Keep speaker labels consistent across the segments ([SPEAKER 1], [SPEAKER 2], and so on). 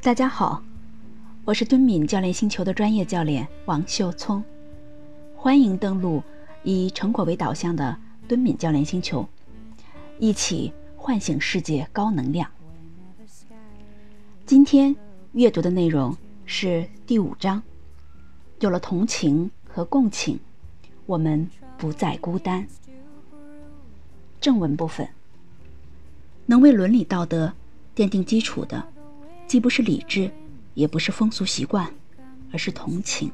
[SPEAKER 1] 大家好，我是敦敏教练星球的专业教练王秀聪，欢迎登录以成果为导向的敦敏教练星球，一起唤醒世界高能量。今天阅读的内容是第五章，有了同情和共情，我们不再孤单。正文部分，能为伦理道德奠定基础的。既不是理智，也不是风俗习惯，而是同情。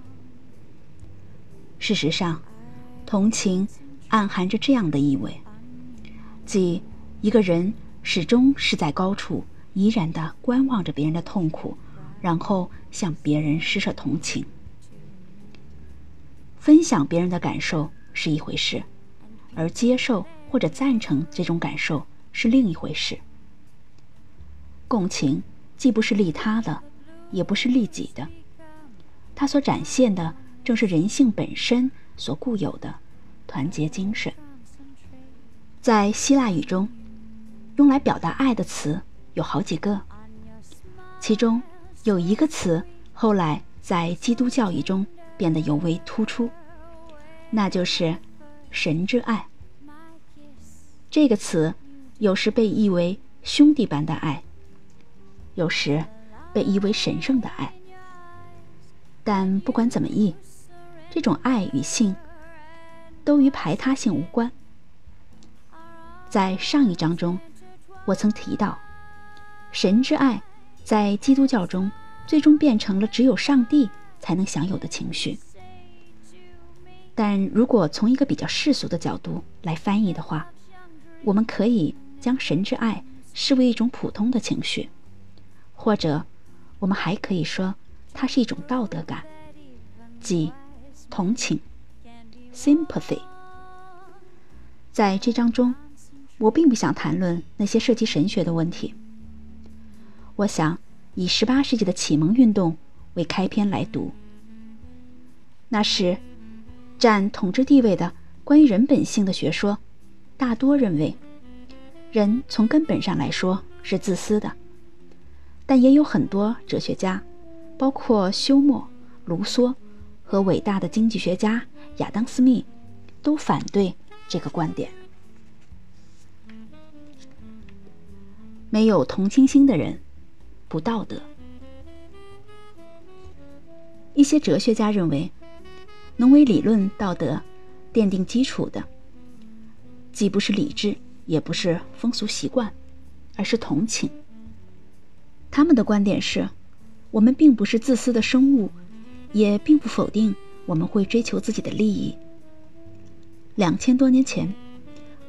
[SPEAKER 1] 事实上，同情暗含着这样的意味：即一个人始终是在高处怡然地观望着别人的痛苦，然后向别人施舍同情。分享别人的感受是一回事，而接受或者赞成这种感受是另一回事。共情。既不是利他的，也不是利己的，它所展现的正是人性本身所固有的团结精神。在希腊语中，用来表达爱的词有好几个，其中有一个词后来在基督教义中变得尤为突出，那就是“神之爱”。这个词有时被译为“兄弟般的爱”。有时被译为神圣的爱，但不管怎么译，这种爱与性都与排他性无关。在上一章中，我曾提到，神之爱在基督教中最终变成了只有上帝才能享有的情绪。但如果从一个比较世俗的角度来翻译的话，我们可以将神之爱视为一种普通的情绪。或者，我们还可以说，它是一种道德感，即同情 （sympathy）。在这章中，我并不想谈论那些涉及神学的问题。我想以18世纪的启蒙运动为开篇来读。那时，占统治地位的关于人本性的学说，大多认为，人从根本上来说是自私的。但也有很多哲学家，包括休谟、卢梭和伟大的经济学家亚当·斯密，都反对这个观点。没有同情心的人，不道德。一些哲学家认为，能为理论道德奠定基础的，既不是理智，也不是风俗习惯，而是同情。他们的观点是，我们并不是自私的生物，也并不否定我们会追求自己的利益。两千多年前，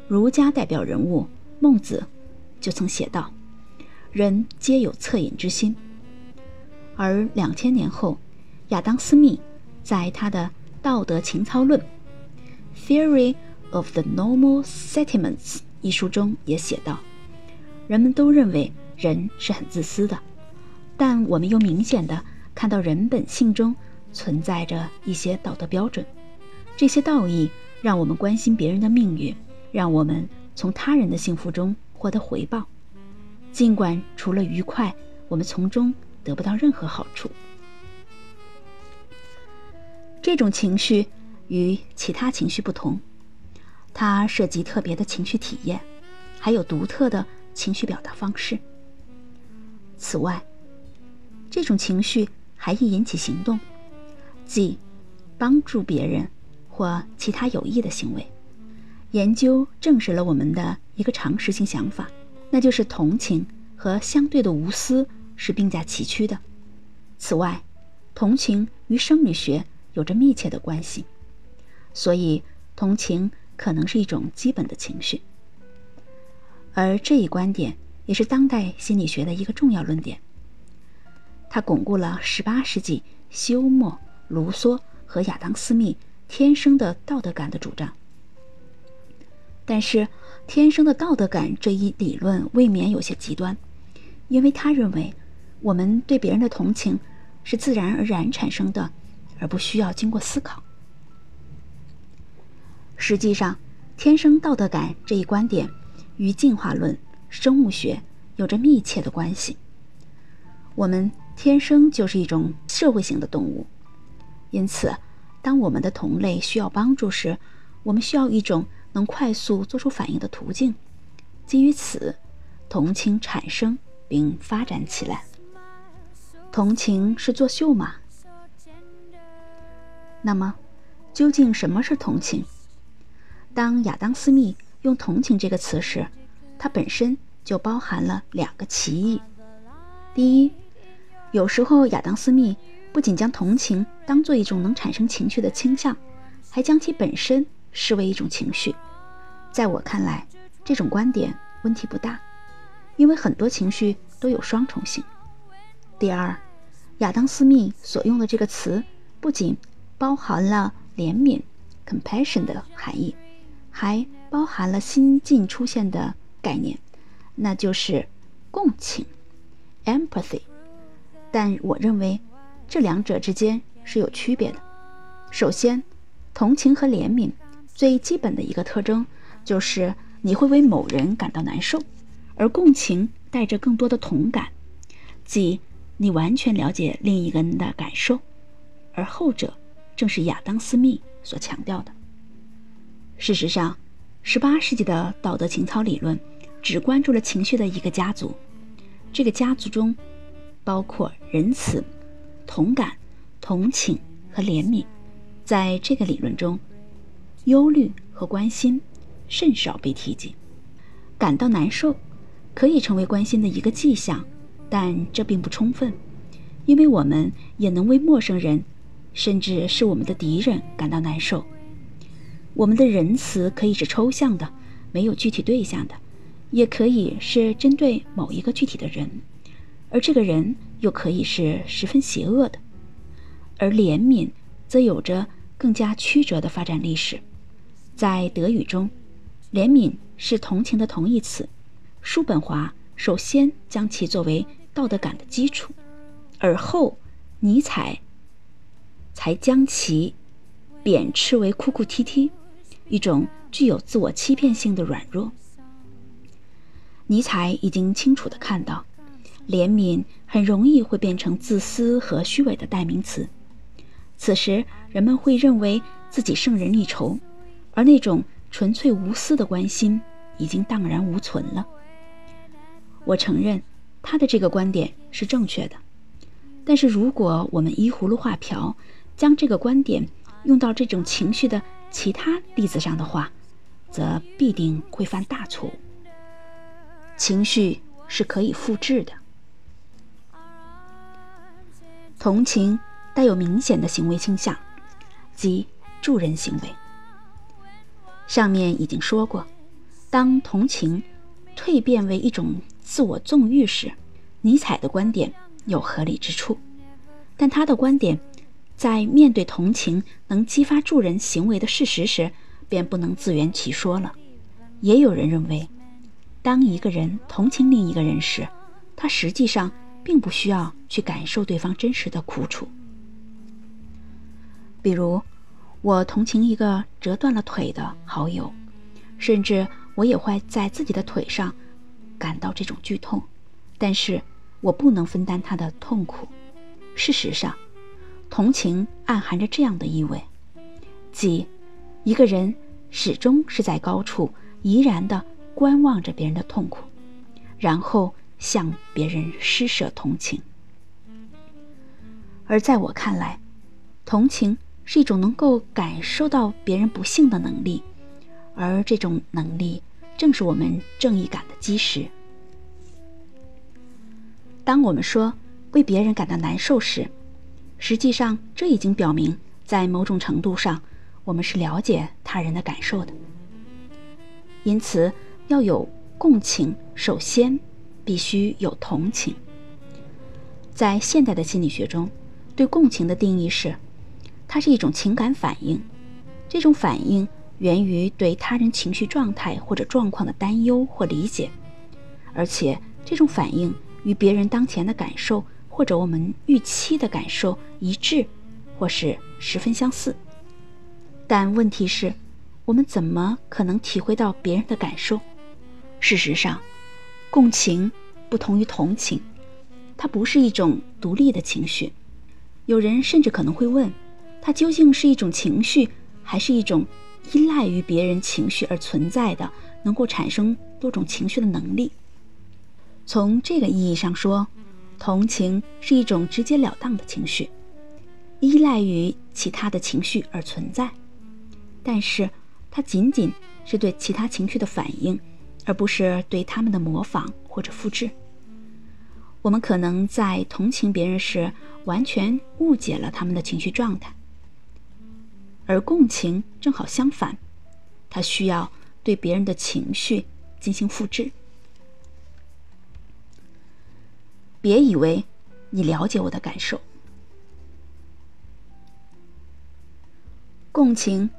[SPEAKER 1] 儒家代表人物孟子就曾写道：“人皆有恻隐之心。”而两千年后，亚当·斯密在他的《道德情操论》（Theory of the Normal Sentiments） 一书中也写道：“人们都认为。”人是很自私的，但我们又明显的看到人本性中存在着一些道德标准，这些道义让我们关心别人的命运，让我们从他人的幸福中获得回报，尽管除了愉快，我们从中得不到任何好处。这种情绪与其他情绪不同，它涉及特别的情绪体验，还有独特的情绪表达方式。此外，这种情绪还易引起行动，即帮助别人或其他有益的行为。研究证实了我们的一个常识性想法，那就是同情和相对的无私是并驾齐驱的。此外，同情与生理学有着密切的关系，所以同情可能是一种基本的情绪。而这一观点。也是当代心理学的一个重要论点。它巩固了18世纪休谟、卢梭和亚当·斯密天生的道德感的主张。但是，天生的道德感这一理论未免有些极端，因为他认为我们对别人的同情是自然而然产生的，而不需要经过思考。实际上，天生道德感这一观点与进化论。生物学有着密切的关系。我们天生就是一种社会性的动物，因此，当我们的同类需要帮助时，我们需要一种能快速做出反应的途径。基于此，同情产生并发展起来。同情是作秀吗？那么，究竟什么是同情？当亚当·斯密用“同情”这个词时，它本身就包含了两个歧义。第一，有时候亚当·斯密不仅将同情当做一种能产生情绪的倾向，还将其本身视为一种情绪。在我看来，这种观点问题不大，因为很多情绪都有双重性。第二，亚当·斯密所用的这个词不仅包含了怜悯 （compassion） 的含义，还包含了新近出现的概念，那就是共情 （empathy）。但我认为这两者之间是有区别的。首先，同情和怜悯最基本的一个特征就是你会为某人感到难受，而共情带着更多的同感，即。你完全了解另一个人的感受，而后者正是亚当·斯密所强调的。事实上，18世纪的道德情操理论只关注了情绪的一个家族，这个家族中包括仁慈、同感、同情和怜悯。在这个理论中，忧虑和关心甚少被提及。感到难受可以成为关心的一个迹象。但这并不充分，因为我们也能为陌生人，甚至是我们的敌人感到难受。我们的仁慈可以是抽象的，没有具体对象的，也可以是针对某一个具体的人，而这个人又可以是十分邪恶的。而怜悯则有着更加曲折的发展历史。在德语中，怜悯是同情的同义词。叔本华。首先将其作为道德感的基础，而后尼采才将其贬斥为哭哭啼啼，一种具有自我欺骗性的软弱。尼采已经清楚地看到，怜悯很容易会变成自私和虚伪的代名词。此时，人们会认为自己胜人一筹，而那种纯粹无私的关心已经荡然无存了。我承认，他的这个观点是正确的，但是如果我们依葫芦画瓢，将这个观点用到这种情绪的其他例子上的话，则必定会犯大错误。情绪是可以复制的，同情带有明显的行为倾向，即助人行为。上面已经说过，当同情蜕变为一种。自我纵欲时，尼采的观点有合理之处，但他的观点在面对同情能激发助人行为的事实时，便不能自圆其说了。也有人认为，当一个人同情另一个人时，他实际上并不需要去感受对方真实的苦楚。比如，我同情一个折断了腿的好友，甚至我也会在自己的腿上。感到这种剧痛，但是我不能分担他的痛苦。事实上，同情暗含着这样的意味，即一个人始终是在高处怡然的观望着别人的痛苦，然后向别人施舍同情。而在我看来，同情是一种能够感受到别人不幸的能力，而这种能力。正是我们正义感的基石。当我们说为别人感到难受时，实际上这已经表明，在某种程度上，我们是了解他人的感受的。因此，要有共情，首先必须有同情。在现代的心理学中，对共情的定义是，它是一种情感反应，这种反应。源于对他人情绪状态或者状况的担忧或理解，而且这种反应与别人当前的感受或者我们预期的感受一致，或是十分相似。但问题是，我们怎么可能体会到别人的感受？事实上，共情不同于同情，它不是一种独立的情绪。有人甚至可能会问，它究竟是一种情绪，还是一种依赖于别人情绪而存在的，能够产生多种情绪的能力？从这个意义上说，同情是一种直截了当的情绪，依赖于其他的情绪而存在，但是它仅仅是对其他情绪的反应，而不是对他们的模仿或者复制。我们可能在同情别人时，完全误解了他们的情绪状态，而共情正好相反，它需要对别人的情绪进行复制。别以为你了解我的感受，共情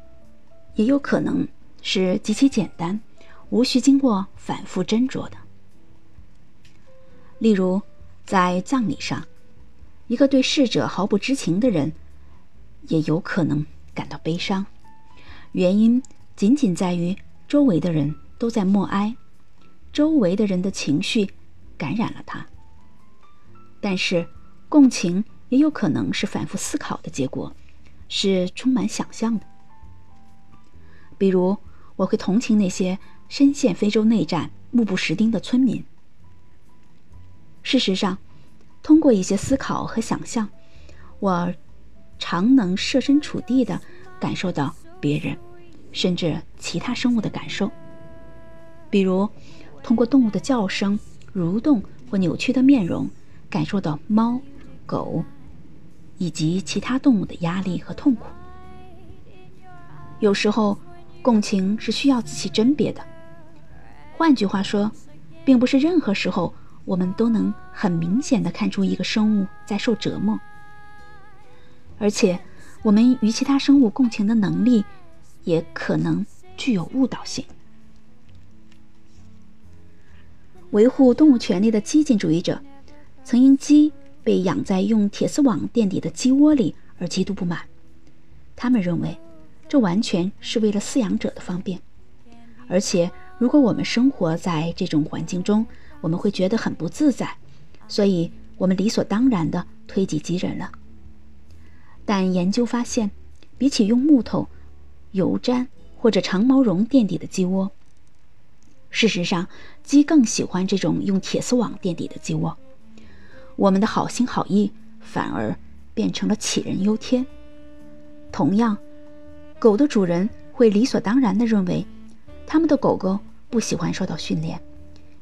[SPEAKER 1] 也有可能是极其简单，无需经过反复斟酌的。例如，在葬礼上，一个对逝者毫不知情的人，也有可能感到悲伤，原因仅仅在于周围的人都在默哀，周围的人的情绪感染了他。但是，共情也有可能是反复思考的结果，是充满想象的。比如，我会同情那些深陷非洲内战、目不识丁的村民。事实上，通过一些思考和想象，我常能设身处地的感受到别人，甚至其他生物的感受。比如，通过动物的叫声、蠕动或扭曲的面容。感受到猫、狗以及其他动物的压力和痛苦。有时候，共情是需要仔细甄别的。换句话说，并不是任何时候我们都能很明显的看出一个生物在受折磨。而且，我们与其他生物共情的能力也可能具有误导性。维护动物权利的激进主义者。曾因鸡被养在用铁丝网垫底的鸡窝里而极度不满，他们认为这完全是为了饲养者的方便，而且如果我们生活在这种环境中，我们会觉得很不自在，所以我们理所当然地推己及人了。但研究发现，比起用木头、油毡或者长毛绒垫底的鸡窝，事实上鸡更喜欢这种用铁丝网垫底的鸡窝。我们的好心好意反而变成了杞人忧天。同样，狗的主人会理所当然地认为，他们的狗狗不喜欢受到训练，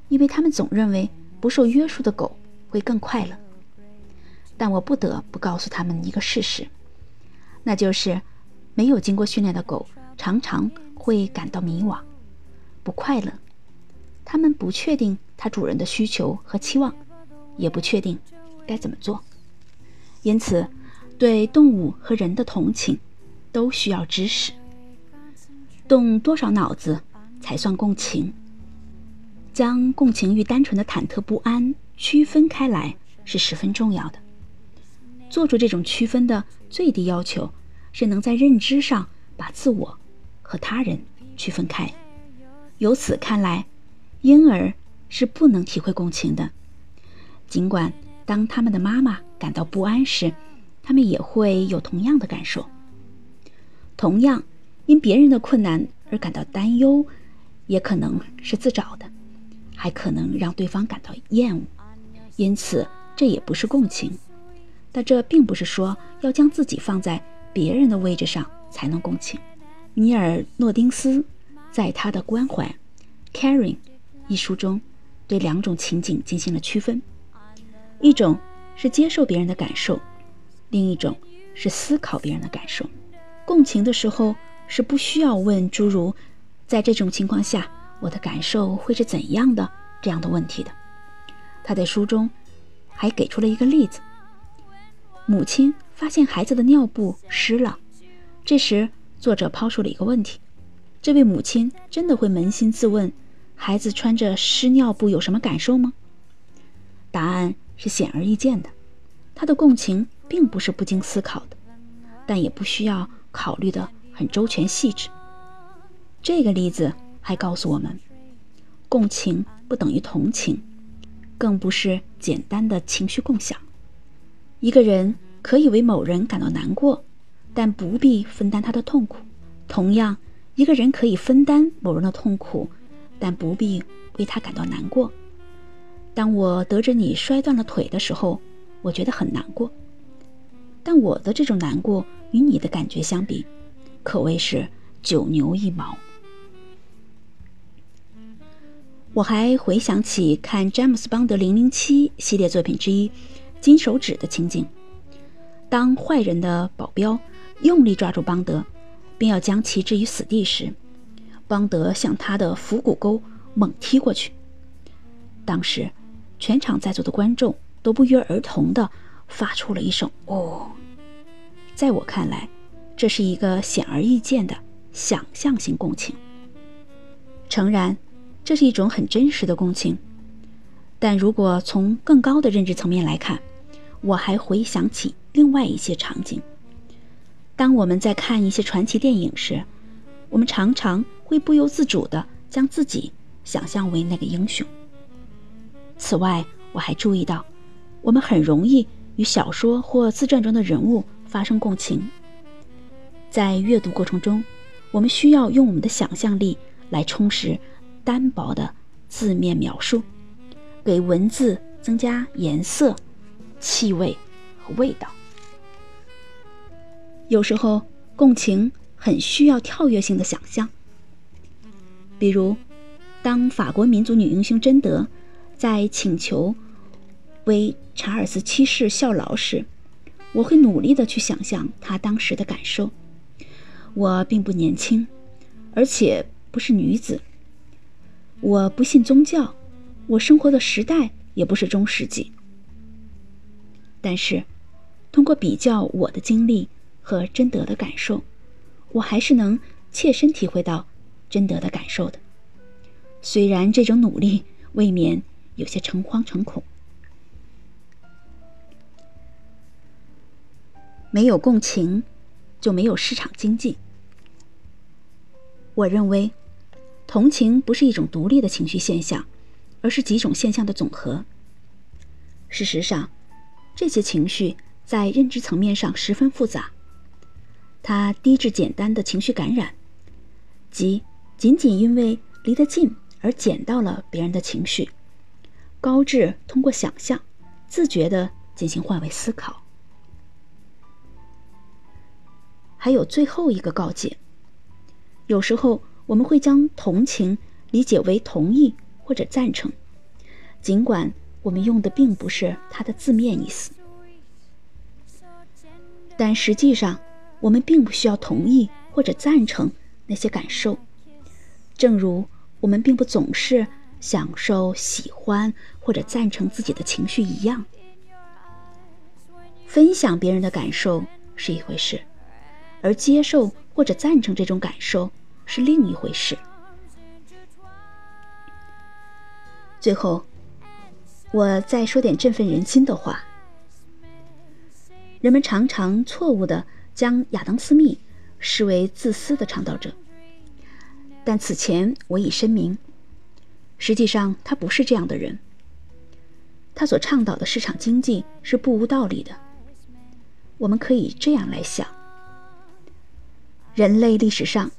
[SPEAKER 1] 因为他们总认为不受约束的狗会更快乐。但我不得不告诉他们一个事实，那就是没有经过训练的狗常常会感到迷惘、不快乐。他们不确定它主人的需求和期望。也不确定该怎么做，因此对动物和人的同情都需要知识。动多少脑子才算共情？将共情与单纯的忐忑不安区分开来是十分重要的。做出这种区分的最低要求是能在认知上把自我和他人区分开。由此看来，婴儿是不能体会共情的。尽管当他们的妈妈感到不安时，他们也会有同样的感受。同样，因别人的困难而感到担忧，也可能是自找的，还可能让对方感到厌恶。因此，这也不是共情。但这并不是说要将自己放在别人的位置上才能共情。尼尔诺丁斯在他的《关怀 （Caring）》一书中，对两种情景进行了区分。一种是接受别人的感受，另一种是思考别人的感受。共情的时候是不需要问诸如“在这种情况下，我的感受会是怎样的”这样的问题的。他在书中还给出了一个例子：母亲发现孩子的尿布湿了，这时作者抛出了一个问题：这位母亲真的会扪心自问，孩子穿着湿尿布有什么感受吗？答案。是显而易见的，他的共情并不是不经思考的，但也不需要考虑的很周全细致。这个例子还告诉我们，共情不等于同情，更不是简单的情绪共享。一个人可以为某人感到难过，但不必分担他的痛苦；同样，一个人可以分担某人的痛苦，但不必为他感到难过。当我得知你摔断了腿的时候，我觉得很难过，但我的这种难过与你的感觉相比，可谓是九牛一毛。我还回想起看詹姆斯邦德零零七系列作品之一《金手指》的情景。当坏人的保镖用力抓住邦德，并要将其置于死地时，邦德向他的腹股沟猛踢过去。当时，全场在座的观众都不约而同地发出了一声“哦”。在我看来，这是一个显而易见的想象性共情。诚然。这是一种很真实的共情，但如果从更高的认知层面来看，我还回想起另外一些场景。当我们在看一些传奇电影时，我们常常会不由自主地将自己想象为那个英雄。此外，我还注意到，我们很容易与小说或自传中的人物发生共情。在阅读过程中，我们需要用我们的想象力来充实。单薄的字面描述，给文字增加颜色、气味和味道。有时候，共情很需要跳跃性的想象。比如，当法国民族女英雄贞德在请求为查尔斯七世效劳时，我会努力的去想象她当时的感受。我并不年轻，而且不是女子。我不信宗教，我生活的时代也不是中世纪。但是，通过比较我的经历和贞德的感受，我还是能切身体会到贞德的感受的。虽然这种努力未免有些诚惶诚恐。没有共情，就没有市场经济。我认为。同情不是一种独立的情绪现象，而是几种现象的总和。事实上，这些情绪在认知层面上十分复杂。它低至简单的情绪感染，即仅仅因为离得近而捡到了别人的情绪；高至通过想象、自觉地进行换位思考。还有最后一个告诫：有时候。我们会将同情理解为同意或者赞成，尽管我们用的并不是它的字面意思。但实际上，我们并不需要同意或者赞成那些感受，正如我们并不总是享受、喜欢或者赞成自己的情绪一样。分享别人的感受是一回事，而接受或者赞成这种感受。是另一回事。最后，我再说点振奋人心的话。人们常常错误的将亚当·斯密视为自私的倡导者，但此前我已声明，实际上他不是这样的人。他所倡导的市场经济是不无道理的。我们可以这样来想：人类历史上。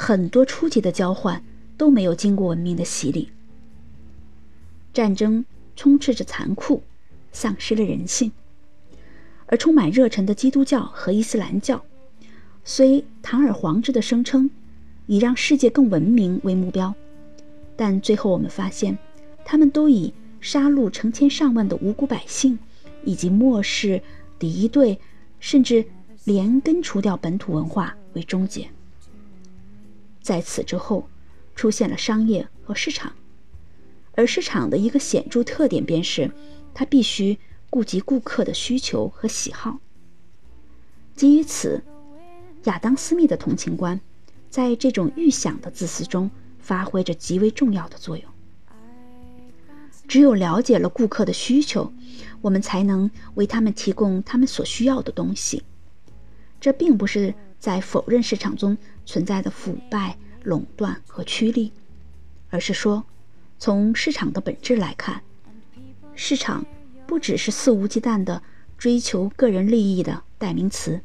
[SPEAKER 1] 很多初级的交换都没有经过文明的洗礼。战争充斥着残酷，丧失了人性；而充满热忱的基督教和伊斯兰教，虽堂而皇之的声称以让世界更文明为目标，但最后我们发现，他们都以杀戮成千上万的无辜百姓，以及漠视、敌对，甚至连根除掉本土文化为终结。在此之后，出现了商业和市场，而市场的一个显著特点便是，它必须顾及顾客的需求和喜好。基于此，亚当·斯密的同情观，在这种预想的自私中发挥着极为重要的作用。只有了解了顾客的需求，我们才能为他们提供他们所需要的东西。这并不是。在否认市场中存在的腐败、垄断和趋利，而是说，从市场的本质来看，市场不只是肆无忌惮的追求个人利益的代名词，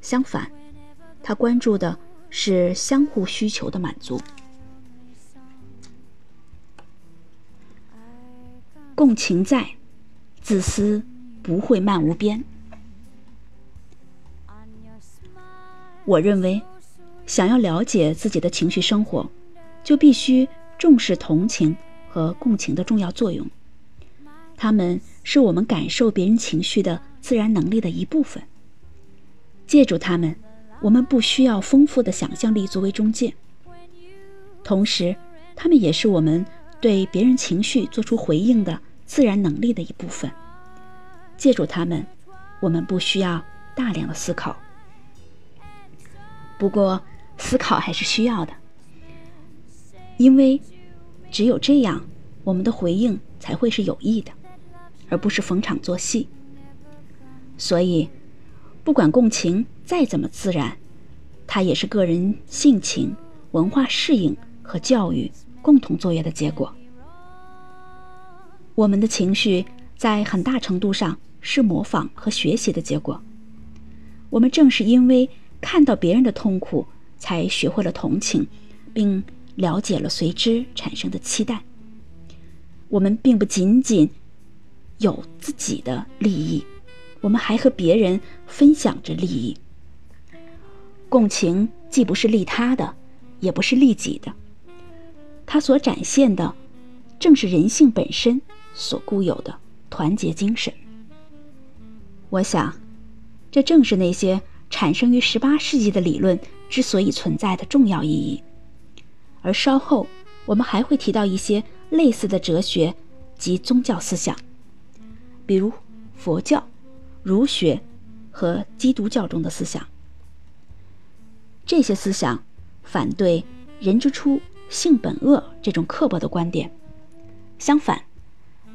[SPEAKER 1] 相反，他关注的是相互需求的满足。共情在，自私不会漫无边。我认为，想要了解自己的情绪生活，就必须重视同情和共情的重要作用。他们是我们感受别人情绪的自然能力的一部分。借助他们，我们不需要丰富的想象力作为中介。同时，他们也是我们。对别人情绪做出回应的自然能力的一部分，借助他们，我们不需要大量的思考。不过，思考还是需要的，因为只有这样，我们的回应才会是有益的，而不是逢场作戏。所以，不管共情再怎么自然，它也是个人性情、文化适应和教育。共同作业的结果，我们的情绪在很大程度上是模仿和学习的结果。我们正是因为看到别人的痛苦，才学会了同情，并了解了随之产生的期待。我们并不仅仅有自己的利益，我们还和别人分享着利益。共情既不是利他的，也不是利己的。它所展现的，正是人性本身所固有的团结精神。我想，这正是那些产生于十八世纪的理论之所以存在的重要意义。而稍后，我们还会提到一些类似的哲学及宗教思想，比如佛教、儒学和基督教中的思想。这些思想反对人之初。性本恶这种刻薄的观点，相反，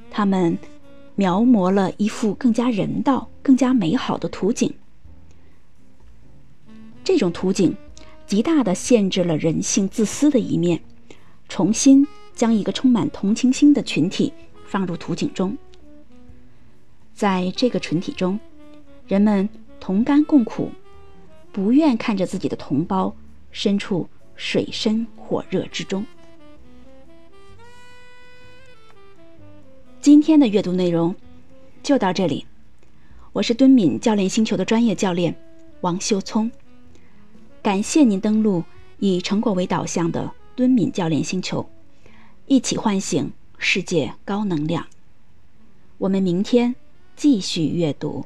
[SPEAKER 1] 他们描摹了一幅更加人道、更加美好的图景。这种图景极大的限制了人性自私的一面，重新将一个充满同情心的群体放入图景中。在这个群体中，人们同甘共苦，不愿看着自己的同胞身处。水深火热之中。今天的阅读内容就到这里。我是敦敏教练星球的专业教练王秀聪，感谢您登录以成果为导向的敦敏教练星球，一起唤醒世界高能量。我们明天继续阅读。